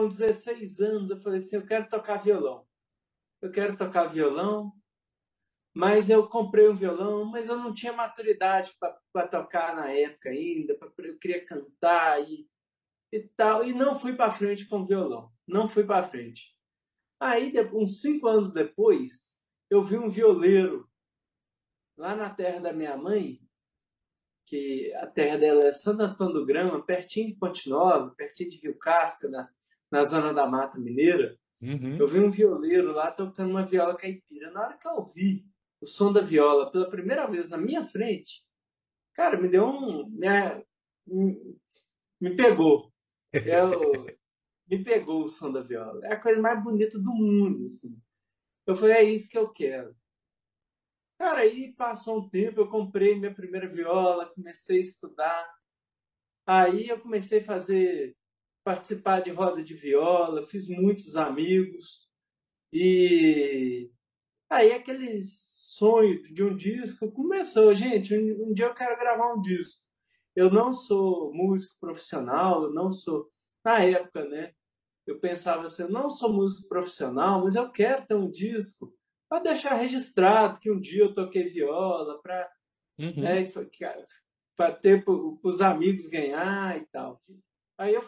com 16 anos, eu falei assim, eu quero tocar violão. Eu quero tocar violão, mas eu comprei um violão, mas eu não tinha maturidade para tocar na época ainda, pra, eu queria cantar e, e tal, e não fui para frente com o violão, não fui para frente. Aí, uns cinco anos depois, eu vi um violeiro lá na terra da minha mãe, que a terra dela é Santo Antônio do Grama, pertinho de Ponte Nova, pertinho de Rio Casca, na, na zona da Mata Mineira. Uhum. Eu vi um violeiro lá tocando uma viola caipira. Na hora que eu ouvi o som da viola pela primeira vez na minha frente, cara, me deu um. Me, me pegou. Eu, me pegou o som da viola. É a coisa mais bonita do mundo, assim. Eu falei, é isso que eu quero. Cara, aí passou um tempo, eu comprei minha primeira viola, comecei a estudar. Aí eu comecei a fazer, participar de roda de viola, fiz muitos amigos. E aí aquele sonho de um disco começou. Gente, um, um dia eu quero gravar um disco. Eu não sou músico profissional, eu não sou. Na época, né? Eu pensava assim, eu não sou músico profissional, mas eu quero ter um disco para deixar registrado que um dia eu toquei viola, para uhum. né, ter para os amigos ganhar e tal. Aí eu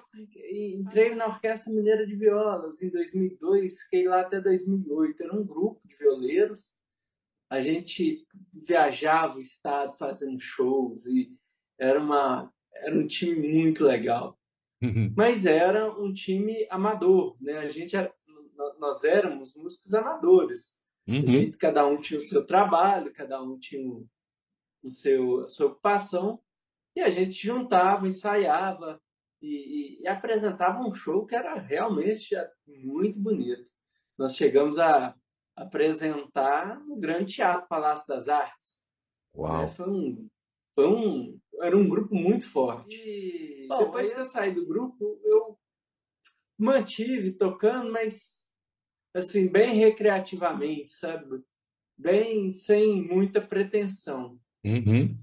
entrei na Orquestra Mineira de Violas em 2002, fiquei lá até 2008. Era um grupo de violeiros. A gente viajava o estado fazendo shows e era, uma, era um time muito legal. Uhum. Mas era um time amador, né? A gente era, nós éramos músicos amadores. Uhum. Gente, cada um tinha o seu trabalho, cada um tinha o seu, a sua ocupação, e a gente juntava, ensaiava e, e, e apresentava um show que era realmente muito bonito. Nós chegamos a apresentar no Grande Teatro Palácio das Artes. Uau. É, foi um, foi um, era um grupo muito forte. E Bom, depois que eu saí do grupo, eu mantive tocando, mas assim, bem recreativamente, sabe? Bem sem muita pretensão. Uhum.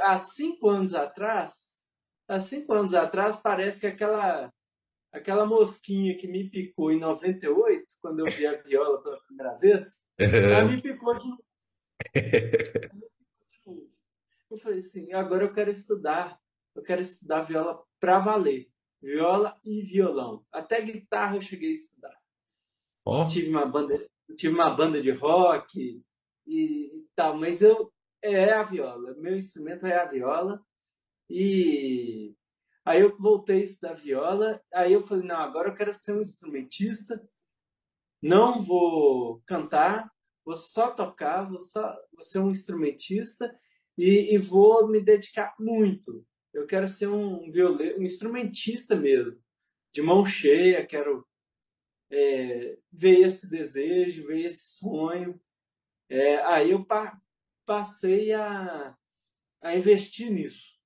Há cinco anos atrás, há cinco anos atrás, parece que aquela aquela mosquinha que me picou em 98, quando eu vi a viola pela primeira vez, ela me picou de novo. Eu falei assim, agora eu quero estudar, eu quero estudar viola para valer, viola e violão. Até guitarra eu cheguei a estudar. Oh. Tive, uma banda, tive uma banda de rock e, e tal, mas eu é a viola. Meu instrumento é a viola. E aí eu voltei a estudar viola. Aí eu falei, não, agora eu quero ser um instrumentista. Não vou cantar, vou só tocar, vou, só, vou ser um instrumentista e, e vou me dedicar muito. Eu quero ser um violeiro, um instrumentista mesmo, de mão cheia, quero é, veio esse desejo, veio esse sonho. É, aí eu pa passei a, a investir nisso.